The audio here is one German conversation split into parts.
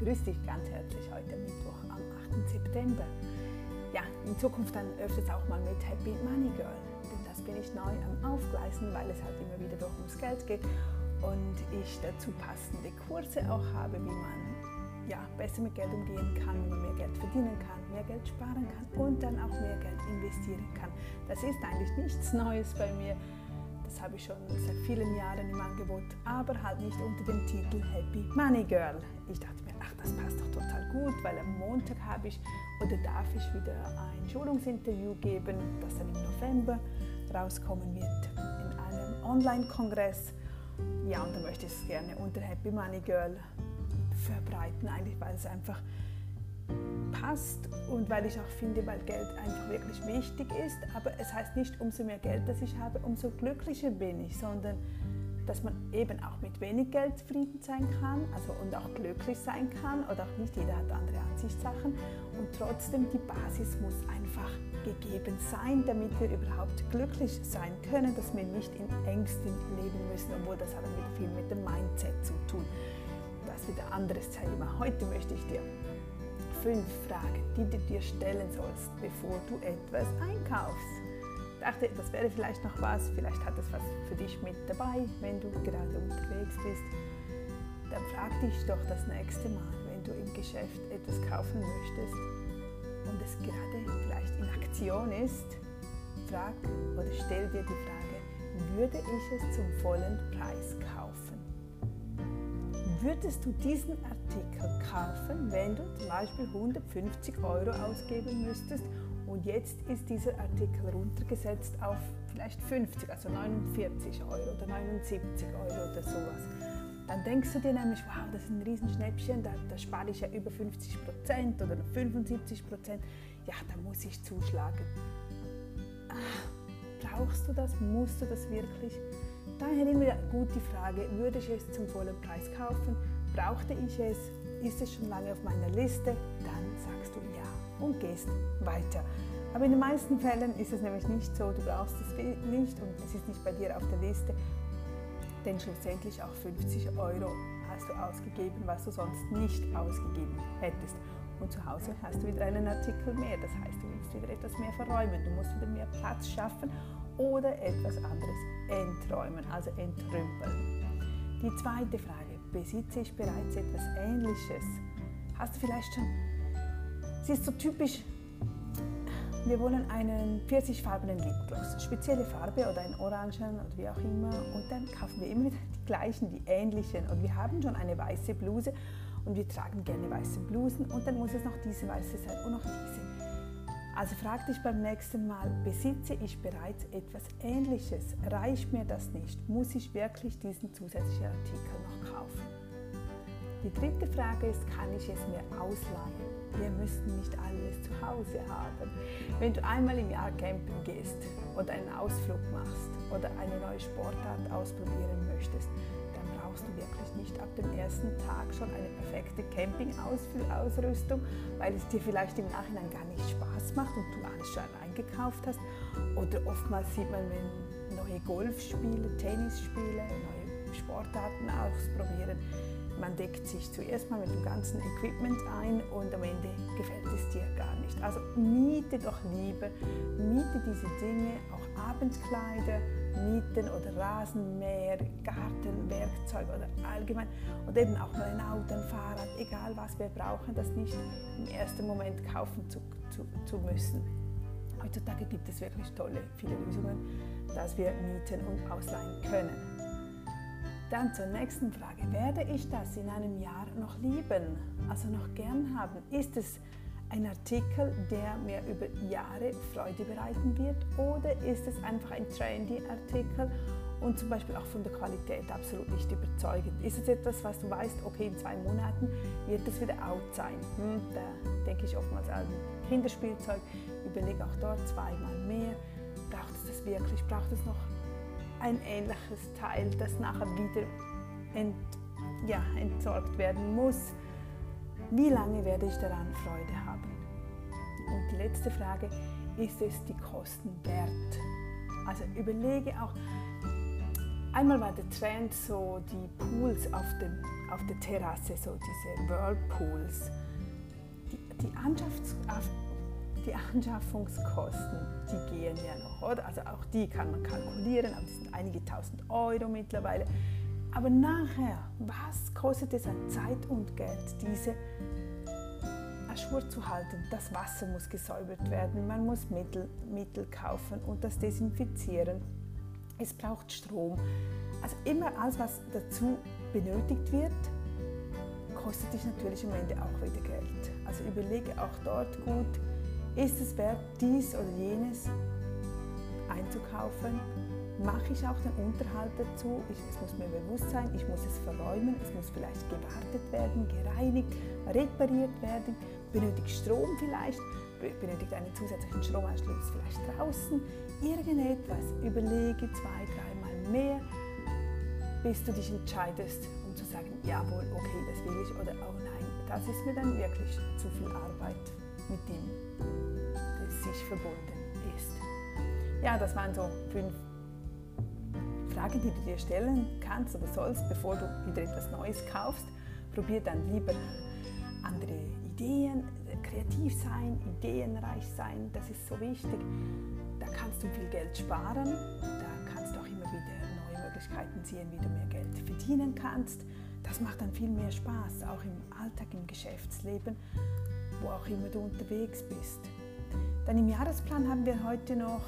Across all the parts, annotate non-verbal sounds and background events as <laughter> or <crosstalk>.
Grüß dich ganz herzlich heute Mittwoch am 8. September. Ja, in Zukunft dann öfters auch mal mit Happy Money Girl, denn das bin ich neu am Aufgleisen, weil es halt immer wieder doch ums Geld geht und ich dazu passende Kurse auch habe, wie man ja, besser mit Geld umgehen kann, wie man mehr Geld verdienen kann, mehr Geld sparen kann und dann auch mehr Geld investieren kann. Das ist eigentlich nichts Neues bei mir. Das habe ich schon seit vielen Jahren im Angebot, aber halt nicht unter dem Titel Happy Money Girl. Ich dachte mir, das passt doch total gut, weil am Montag habe ich oder darf ich wieder ein Schulungsinterview geben, das dann im November rauskommen wird in einem Online-Kongress. Ja, und da möchte ich es gerne unter Happy Money Girl verbreiten, eigentlich, weil es einfach passt und weil ich auch finde, weil Geld einfach wirklich wichtig ist. Aber es heißt nicht, umso mehr Geld das ich habe, umso glücklicher bin ich, sondern dass man eben auch mit wenig Geld zufrieden sein kann also und auch glücklich sein kann oder auch nicht jeder hat andere Ansichtssachen und trotzdem die Basis muss einfach gegeben sein, damit wir überhaupt glücklich sein können, dass wir nicht in Ängsten leben müssen, obwohl das hat wieder viel mit dem Mindset zu tun. Das ist wieder ein anderes Thema. Heute möchte ich dir fünf Fragen, die du dir stellen sollst, bevor du etwas einkaufst. Dachte, das wäre vielleicht noch was, vielleicht hat es was für dich mit dabei, wenn du gerade unterwegs bist. Dann frag dich doch das nächste Mal, wenn du im Geschäft etwas kaufen möchtest und es gerade vielleicht in Aktion ist, frag oder stell dir die Frage, würde ich es zum vollen Preis kaufen? Würdest du diesen Artikel kaufen, wenn du zum Beispiel 150 Euro ausgeben müsstest und jetzt ist dieser Artikel runtergesetzt auf vielleicht 50, also 49 Euro oder 79 Euro oder sowas. Dann denkst du dir nämlich, wow, das ist ein Riesenschnäppchen, da, da spare ich ja über 50 Prozent oder 75 Prozent. Ja, da muss ich zuschlagen. Ah, brauchst du das? Musst du das wirklich? Daher immer gut die Frage, würde ich es zum vollen Preis kaufen? Brauchte ich es? Ist es schon lange auf meiner Liste? Dann sagst du ja und gehst weiter. Aber in den meisten Fällen ist es nämlich nicht so, du brauchst es nicht und es ist nicht bei dir auf der Liste, denn schlussendlich auch 50 Euro hast du ausgegeben, was du sonst nicht ausgegeben hättest. Und zu Hause hast du wieder einen Artikel mehr, das heißt, du musst wieder etwas mehr verräumen, du musst wieder mehr Platz schaffen oder etwas anderes enträumen, also entrümpeln. Die zweite Frage, besitze ich bereits etwas Ähnliches? Hast du vielleicht schon, sie ist so typisch, wir wollen einen pfirsichfarbenen Lipgloss, spezielle Farbe oder einen Orangen oder wie auch immer und dann kaufen wir immer die gleichen, die ähnlichen und wir haben schon eine weiße Bluse und wir tragen gerne weiße Blusen und dann muss es noch diese weiße sein und noch diese. Also frag dich beim nächsten Mal, besitze ich bereits etwas Ähnliches? Reicht mir das nicht? Muss ich wirklich diesen zusätzlichen Artikel noch kaufen? Die dritte Frage ist, kann ich es mir ausleihen? Wir müssen nicht alles zu Hause haben. Wenn du einmal im Jahr campen gehst oder einen Ausflug machst oder eine neue Sportart ausprobieren möchtest, dann brauchst du wirklich nicht ab dem ersten Tag schon eine perfekte Campingausrüstung, weil es dir vielleicht im Nachhinein gar nicht Spaß macht und du alles schon eingekauft hast. Oder oftmals sieht man, wenn neue Golfspiele, Tennisspiele, neue Sportarten ausprobieren, man deckt sich zuerst mal mit dem ganzen Equipment ein und am Ende gefällt es dir gar nicht. Also miete doch lieber, miete diese Dinge, auch Abendkleider, mieten oder Rasenmäher, Gartenwerkzeug oder allgemein oder eben auch mal ein Auto, ein Fahrrad, egal was wir brauchen, das nicht im ersten Moment kaufen zu, zu, zu müssen. Heutzutage gibt es wirklich tolle, viele Lösungen, dass wir mieten und ausleihen können. Dann zur nächsten Frage. Werde ich das in einem Jahr noch lieben, also noch gern haben? Ist es ein Artikel, der mir über Jahre Freude bereiten wird oder ist es einfach ein trendy Artikel und zum Beispiel auch von der Qualität absolut nicht überzeugend? Ist es etwas, was du weißt, okay, in zwei Monaten wird es wieder out sein? Hm, da denke ich oftmals an Kinderspielzeug, überlege auch dort zweimal mehr. Braucht es das wirklich? Braucht es noch ein ähnliches Teil, das nachher wieder ent, ja, entsorgt werden muss. Wie lange werde ich daran Freude haben? Und die letzte Frage, ist es die Kosten wert? Also überlege auch, Einmal war der Trend so die Pools auf, dem, auf der Terrasse, so diese Whirlpools. Die, die, Anschafts, die Anschaffungskosten, die gehen ja noch, oder? Also auch die kann man kalkulieren, aber das sind einige tausend Euro mittlerweile. Aber nachher, was kostet es an Zeit und Geld, diese Aschur zu halten? Das Wasser muss gesäubert werden, man muss Mittel, Mittel kaufen und das desinfizieren es braucht Strom. Also immer alles, was dazu benötigt wird, kostet dich natürlich am Ende auch wieder Geld. Also überlege auch dort gut, ist es wert, dies oder jenes einzukaufen? Mache ich auch den Unterhalt dazu? Es muss mir bewusst sein, ich muss es verräumen, es muss vielleicht gewartet werden, gereinigt, repariert werden, benötigt Strom vielleicht, benötigt einen zusätzlichen Stromanschluss vielleicht draußen, irgendetwas. Überlege zwei, dreimal mehr, bis du dich entscheidest, um zu sagen, jawohl, okay, das will ich oder oh nein, das ist mir dann wirklich zu viel Arbeit, mit dem das sich verbunden ist. Ja, das waren so fünf Fragen, die du dir stellen kannst oder sollst, bevor du wieder etwas Neues kaufst. Probier dann lieber andere Ideen, kreativ sein, ideenreich sein, das ist so wichtig. Da kannst du viel Geld sparen, da kannst du auch immer wieder neue Möglichkeiten sehen, wie du mehr Geld verdienen kannst. Das macht dann viel mehr Spaß, auch im Alltag, im Geschäftsleben, wo auch immer du unterwegs bist. Dann im Jahresplan haben wir heute noch,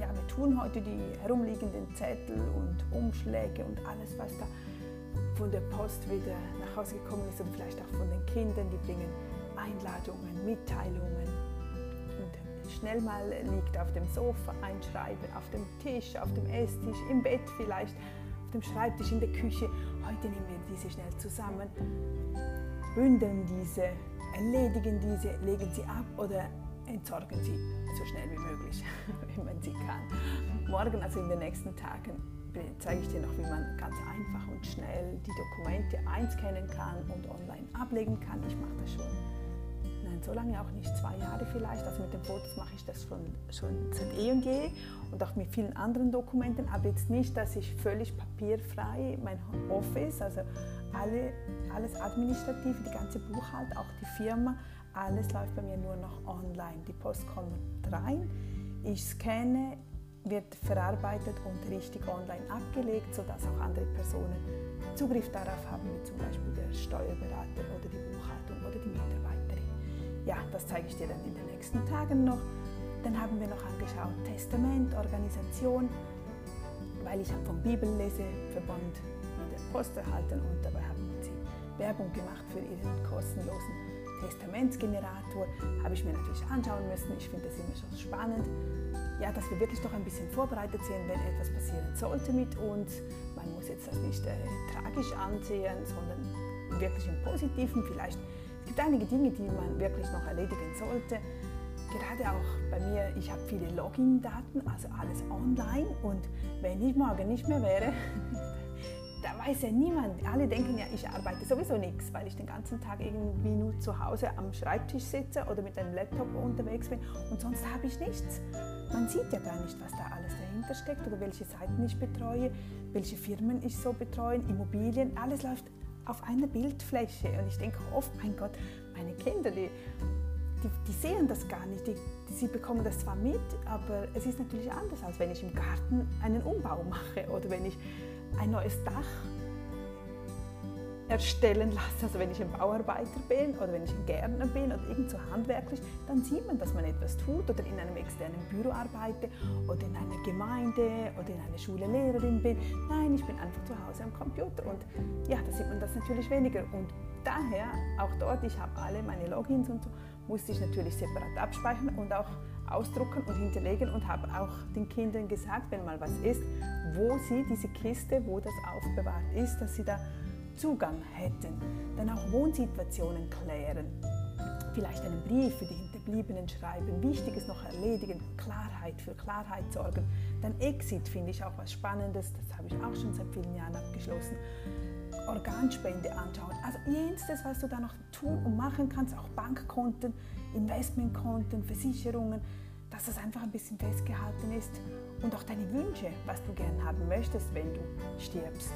ja, wir tun heute die herumliegenden Zettel und Umschläge und alles, was da von der Post wieder nach Hause gekommen ist oder vielleicht auch von den Kindern, die bringen Einladungen, Mitteilungen. Und schnell mal liegt auf dem Sofa ein Schreiben, auf dem Tisch, auf dem Esstisch, im Bett vielleicht, auf dem Schreibtisch, in der Küche. Heute nehmen wir diese schnell zusammen, bündeln diese, erledigen diese, legen sie ab oder entsorgen sie so schnell wie möglich, <laughs> wenn man sie kann. Morgen, also in den nächsten Tagen, zeige ich dir noch, wie man ganz einfach und schnell die Dokumente einscannen kann und online ablegen kann. Ich mache das schon nein, so lange auch nicht, zwei Jahre vielleicht. Also mit den Fotos mache ich das schon, schon seit eh und je und auch mit vielen anderen Dokumenten, aber jetzt nicht, dass ich völlig papierfrei mein Office, also alle, alles administrativ, die ganze Buchhaltung, auch die Firma, alles läuft bei mir nur noch online. Die Post kommt rein, ich scanne, wird verarbeitet und richtig online abgelegt, sodass auch andere Personen Zugriff darauf haben, wie zum Beispiel der Steuerberater oder die Buchhaltung oder die Mitarbeiterin. Ja, das zeige ich dir dann in den nächsten Tagen noch. Dann haben wir noch angeschaut Testament, Organisation, weil ich vom Bibelleseverband der Post erhalten und dabei haben sie Werbung gemacht für ihren kostenlosen Testamentsgenerator. Habe ich mir natürlich anschauen müssen. Ich finde das immer schon spannend ja, dass wir wirklich doch ein bisschen vorbereitet sind, wenn etwas passieren sollte mit uns. Man muss jetzt das nicht äh, tragisch ansehen, sondern wirklich im Positiven vielleicht. Einige Dinge, die man wirklich noch erledigen sollte. Gerade auch bei mir, ich habe viele Login-Daten, also alles online. Und wenn ich morgen nicht mehr wäre, <laughs> da weiß ja niemand. Alle denken ja, ich arbeite sowieso nichts, weil ich den ganzen Tag irgendwie nur zu Hause am Schreibtisch sitze oder mit einem Laptop unterwegs bin und sonst habe ich nichts. Man sieht ja gar nicht, was da alles dahinter steckt oder welche Seiten ich betreue, welche Firmen ich so betreue, Immobilien, alles läuft auf einer Bildfläche. Und ich denke oft, mein Gott, meine Kinder, die, die, die sehen das gar nicht. Die, sie bekommen das zwar mit, aber es ist natürlich anders, als wenn ich im Garten einen Umbau mache oder wenn ich ein neues Dach erstellen lasse. Also wenn ich ein Bauarbeiter bin oder wenn ich ein Gärtner bin oder irgend so handwerklich, dann sieht man, dass man etwas tut oder in einem externen Büro arbeite oder in einer Gemeinde oder in einer Schule Lehrerin bin. Nein, ich bin einfach zu Hause am Computer und ja, da sieht man das natürlich weniger. Und daher, auch dort, ich habe alle meine Logins und so, musste ich natürlich separat abspeichern und auch ausdrucken und hinterlegen und habe auch den Kindern gesagt, wenn mal was ist, wo sie diese Kiste, wo das aufbewahrt ist, dass sie da Zugang hätten. Dann auch Wohnsituationen klären. Vielleicht einen Brief für die Hinterbliebenen schreiben, Wichtiges noch erledigen, Klarheit für Klarheit sorgen. Dann Exit finde ich auch was Spannendes, das habe ich auch schon seit vielen Jahren abgeschlossen. Organspende anschauen. Also jenstes, was du da noch tun und machen kannst, auch Bankkonten, Investmentkonten, Versicherungen, dass es einfach ein bisschen festgehalten ist und auch deine Wünsche, was du gern haben möchtest, wenn du stirbst.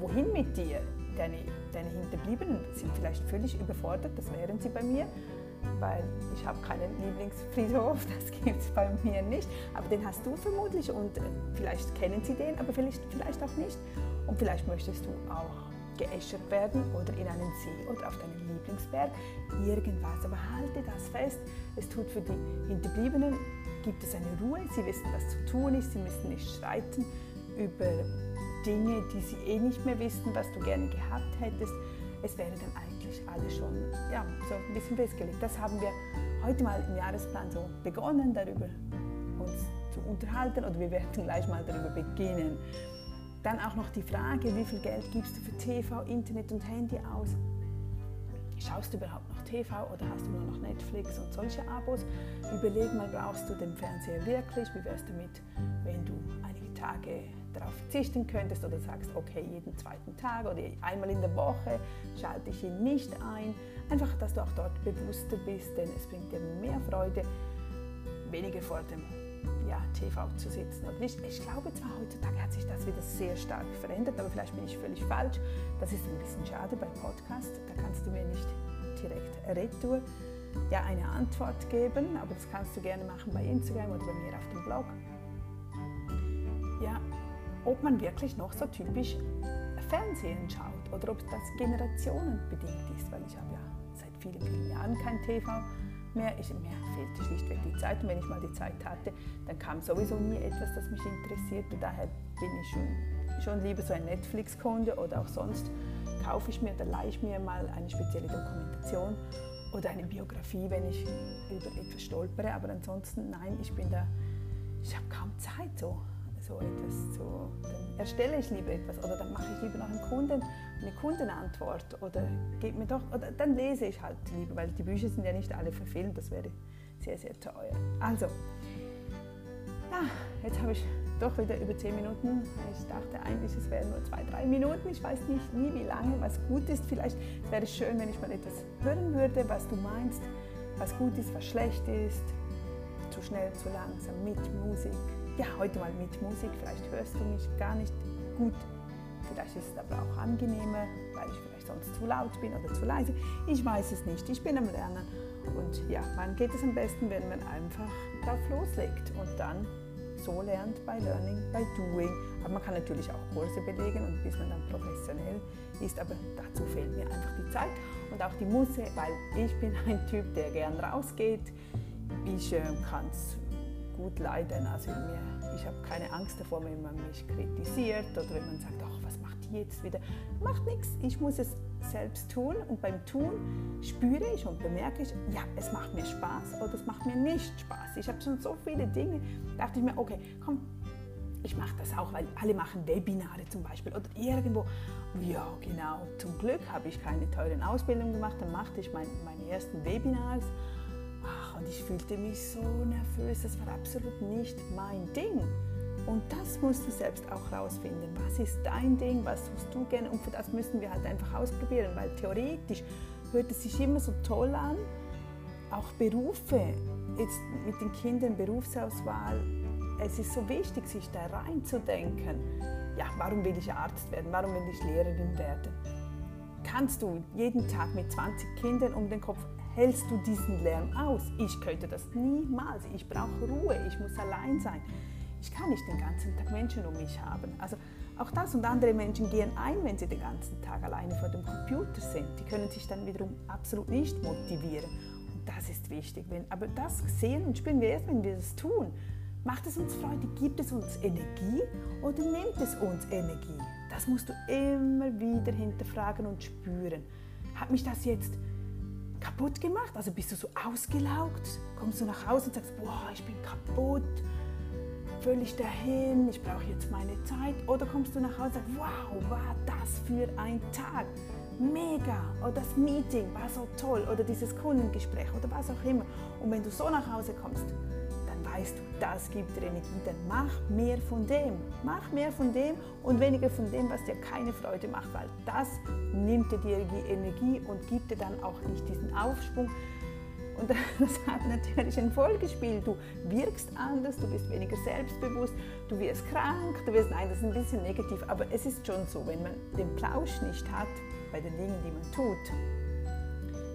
Wohin mit dir? Deine, deine Hinterbliebenen sind vielleicht völlig überfordert, das wären sie bei mir, weil ich habe keinen Lieblingsfriedhof, <laughs> das gibt es bei mir nicht. Aber den hast du vermutlich und vielleicht kennen sie den, aber vielleicht, vielleicht auch nicht. Und vielleicht möchtest du auch geäschert werden oder in einen See oder auf deinen Lieblingsberg, irgendwas. Aber halte das fest, es tut für die Hinterbliebenen, gibt es eine Ruhe, sie wissen, was zu tun ist, sie müssen nicht streiten über Dinge, die sie eh nicht mehr wissen, was du gerne gehabt hättest. Es wäre dann eigentlich alles schon ja, so ein bisschen festgelegt. Das haben wir heute mal im Jahresplan so begonnen, darüber uns zu unterhalten oder wir werden gleich mal darüber beginnen. Dann auch noch die Frage, wie viel Geld gibst du für TV, Internet und Handy aus? Schaust du überhaupt noch TV oder hast du nur noch Netflix und solche Abos? Überleg mal, brauchst du den Fernseher wirklich? Wie wär's damit, wenn du einige Tage darauf verzichten könntest oder sagst, okay, jeden zweiten Tag oder einmal in der Woche schalte ich ihn nicht ein. Einfach, dass du auch dort bewusster bist, denn es bringt dir mehr Freude, weniger vor dem ja, TV zu sitzen. Und ich, ich glaube zwar, heutzutage hat sich das wieder sehr stark verändert, aber vielleicht bin ich völlig falsch. Das ist ein bisschen schade bei Podcast. Da kannst du mir nicht direkt retour ja, eine Antwort geben, aber das kannst du gerne machen bei Instagram oder bei mir auf dem Blog. Ja, ob man wirklich noch so typisch Fernsehen schaut oder ob das generationenbedingt ist, weil ich habe ja seit vielen, vielen Jahren kein TV mehr. Ich, mir fehlte schlichtweg die Zeit und wenn ich mal die Zeit hatte, dann kam sowieso nie etwas, das mich interessierte. Daher bin ich schon, schon lieber so ein Netflix-Kunde oder auch sonst kaufe ich mir oder leihe ich mir mal eine spezielle Dokumentation oder eine Biografie, wenn ich über etwas stolpere. Aber ansonsten, nein, ich bin da, ich habe kaum Zeit so so etwas zu, dann erstelle ich lieber etwas oder dann mache ich lieber noch einen Kunden, eine Kundenantwort oder gebe mir doch, oder dann lese ich halt lieber, weil die Bücher sind ja nicht alle verfilmt, das wäre sehr, sehr teuer. Also, ja, jetzt habe ich doch wieder über 10 Minuten. Ich dachte eigentlich, es wären nur zwei, drei Minuten. Ich weiß nicht nie, wie lange, was gut ist. Vielleicht wäre es schön, wenn ich mal etwas hören würde, was du meinst, was gut ist, was schlecht ist. Zu schnell, zu langsam, mit Musik, ja, heute mal mit Musik. Vielleicht hörst du mich gar nicht gut. Vielleicht ist es aber auch angenehmer, weil ich vielleicht sonst zu laut bin oder zu leise. Ich weiß es nicht. Ich bin am Lernen. Und ja, wann geht es am besten, wenn man einfach drauf loslegt und dann so lernt bei Learning, by Doing. Aber man kann natürlich auch Kurse belegen und bis man dann professionell ist, aber dazu fehlt mir einfach die Zeit und auch die Musse, weil ich bin <laughs> ein Typ, der gern rausgeht. Ich äh, kann es gut leiden. Also mir, ich habe keine Angst davor, wenn man mich kritisiert oder wenn man sagt, ach, was macht die jetzt wieder? Macht nichts, ich muss es selbst tun und beim Tun spüre ich und bemerke ich, ja, es macht mir Spaß oder es macht mir nicht Spaß. Ich habe schon so viele Dinge, dachte ich mir, okay, komm, ich mache das auch, weil alle machen Webinare zum Beispiel oder irgendwo. Ja, genau. Zum Glück habe ich keine teuren Ausbildungen gemacht. Dann machte ich mein, meine ersten Webinars und ich fühlte mich so nervös. Das war absolut nicht mein Ding. Und das musst du selbst auch rausfinden. Was ist dein Ding? Was tust du gerne? Und für das müssen wir halt einfach ausprobieren, weil theoretisch hört es sich immer so toll an. Auch Berufe, jetzt mit den Kindern Berufsauswahl, es ist so wichtig, sich da reinzudenken. Ja, warum will ich Arzt werden? Warum will ich Lehrerin werden? Kannst du jeden Tag mit 20 Kindern um den Kopf hältst du diesen Lärm aus? Ich könnte das niemals. Ich brauche Ruhe, ich muss allein sein. Ich kann nicht den ganzen Tag Menschen um mich haben. Also auch das und andere Menschen gehen ein, wenn sie den ganzen Tag alleine vor dem Computer sind. Die können sich dann wiederum absolut nicht motivieren. Und das ist wichtig. Wenn, aber das sehen und spüren wir erst, wenn wir das tun. Macht es uns Freude? Gibt es uns Energie oder nimmt es uns Energie? Das musst du immer wieder hinterfragen und spüren. Hat mich das jetzt kaputt gemacht? Also bist du so ausgelaugt? Kommst du nach Hause und sagst, boah, ich bin kaputt, völlig dahin, ich brauche jetzt meine Zeit? Oder kommst du nach Hause und sagst, wow, war das für ein Tag? Mega! Oder das Meeting war so toll oder dieses Kundengespräch oder was auch immer. Und wenn du so nach Hause kommst, weißt du, das gibt dir Energie, dann mach mehr von dem. Mach mehr von dem und weniger von dem, was dir keine Freude macht, weil das nimmt dir die Energie und gibt dir dann auch nicht diesen Aufschwung. Und <laughs> das hat natürlich ein Folgespiel. Du wirkst anders, du bist weniger selbstbewusst, du wirst krank, du wirst, nein, das ist ein bisschen negativ, aber es ist schon so, wenn man den Plausch nicht hat bei den Dingen, die man tut,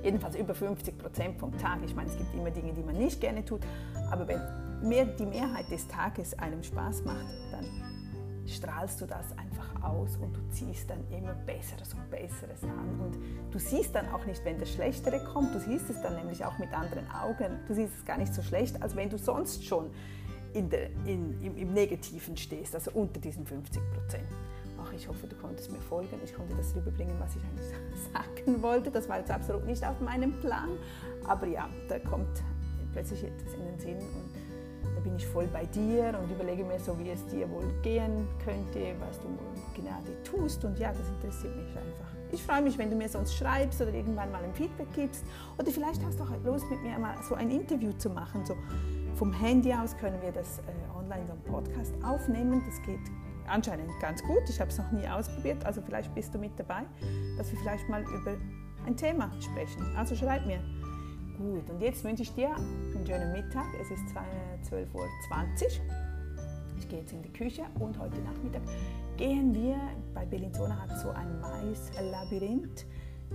jedenfalls über 50 Prozent vom Tag, ich meine, es gibt immer Dinge, die man nicht gerne tut, aber wenn mehr, die Mehrheit des Tages einem Spaß macht, dann strahlst du das einfach aus und du ziehst dann immer Besseres und Besseres an. Und du siehst dann auch nicht, wenn das Schlechtere kommt, du siehst es dann nämlich auch mit anderen Augen. Du siehst es gar nicht so schlecht, als wenn du sonst schon in der, in, im, im, Negativen stehst, also unter diesen 50 Prozent. Ach, ich hoffe, du konntest mir folgen. Ich konnte das rüberbringen, was ich eigentlich <laughs> sagen wollte. Das war jetzt absolut nicht auf meinem Plan. Aber ja, da kommt plötzlich etwas in den Sinn bin ich voll bei dir und überlege mir so, wie es dir wohl gehen könnte, was du genau tust. Und ja, das interessiert mich einfach. Ich freue mich, wenn du mir sonst schreibst oder irgendwann mal ein Feedback gibst. Oder vielleicht hast du auch Lust, mit mir mal so ein Interview zu machen. So vom Handy aus können wir das äh, online so einen Podcast aufnehmen. Das geht anscheinend ganz gut. Ich habe es noch nie ausprobiert. Also vielleicht bist du mit dabei, dass wir vielleicht mal über ein Thema sprechen. Also schreib mir. Gut, und jetzt wünsche ich dir einen schönen Mittag. Es ist 12.20 Uhr. Ich gehe jetzt in die Küche und heute Nachmittag gehen wir, bei Bellinzona hat so ein Mais-Labyrinth.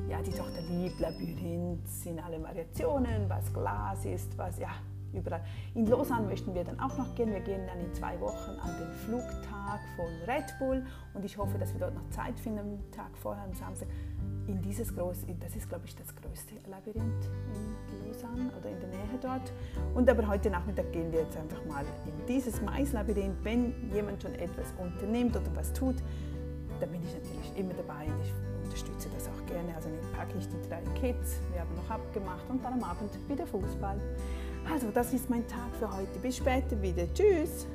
Ja, die Tochter liebt Labyrinths in allen Variationen, was Glas ist, was, ja, überall. In Lausanne möchten wir dann auch noch gehen. Wir gehen dann in zwei Wochen an den Flugtag von Red Bull und ich hoffe, dass wir dort noch Zeit finden, am Tag vorher, am Samstag, in dieses große, das ist glaube ich das größte Labyrinth in Lausanne oder in der Nähe dort. Und aber heute Nachmittag gehen wir jetzt einfach mal in dieses Maislabyrinth. Wenn jemand schon etwas unternimmt oder was tut, dann bin ich natürlich immer dabei und ich unterstütze das auch gerne. Also packe ich die drei Kids, wir haben noch abgemacht und dann am Abend wieder Fußball. Also, das ist mein Tag für heute. Bis später wieder. Tschüss!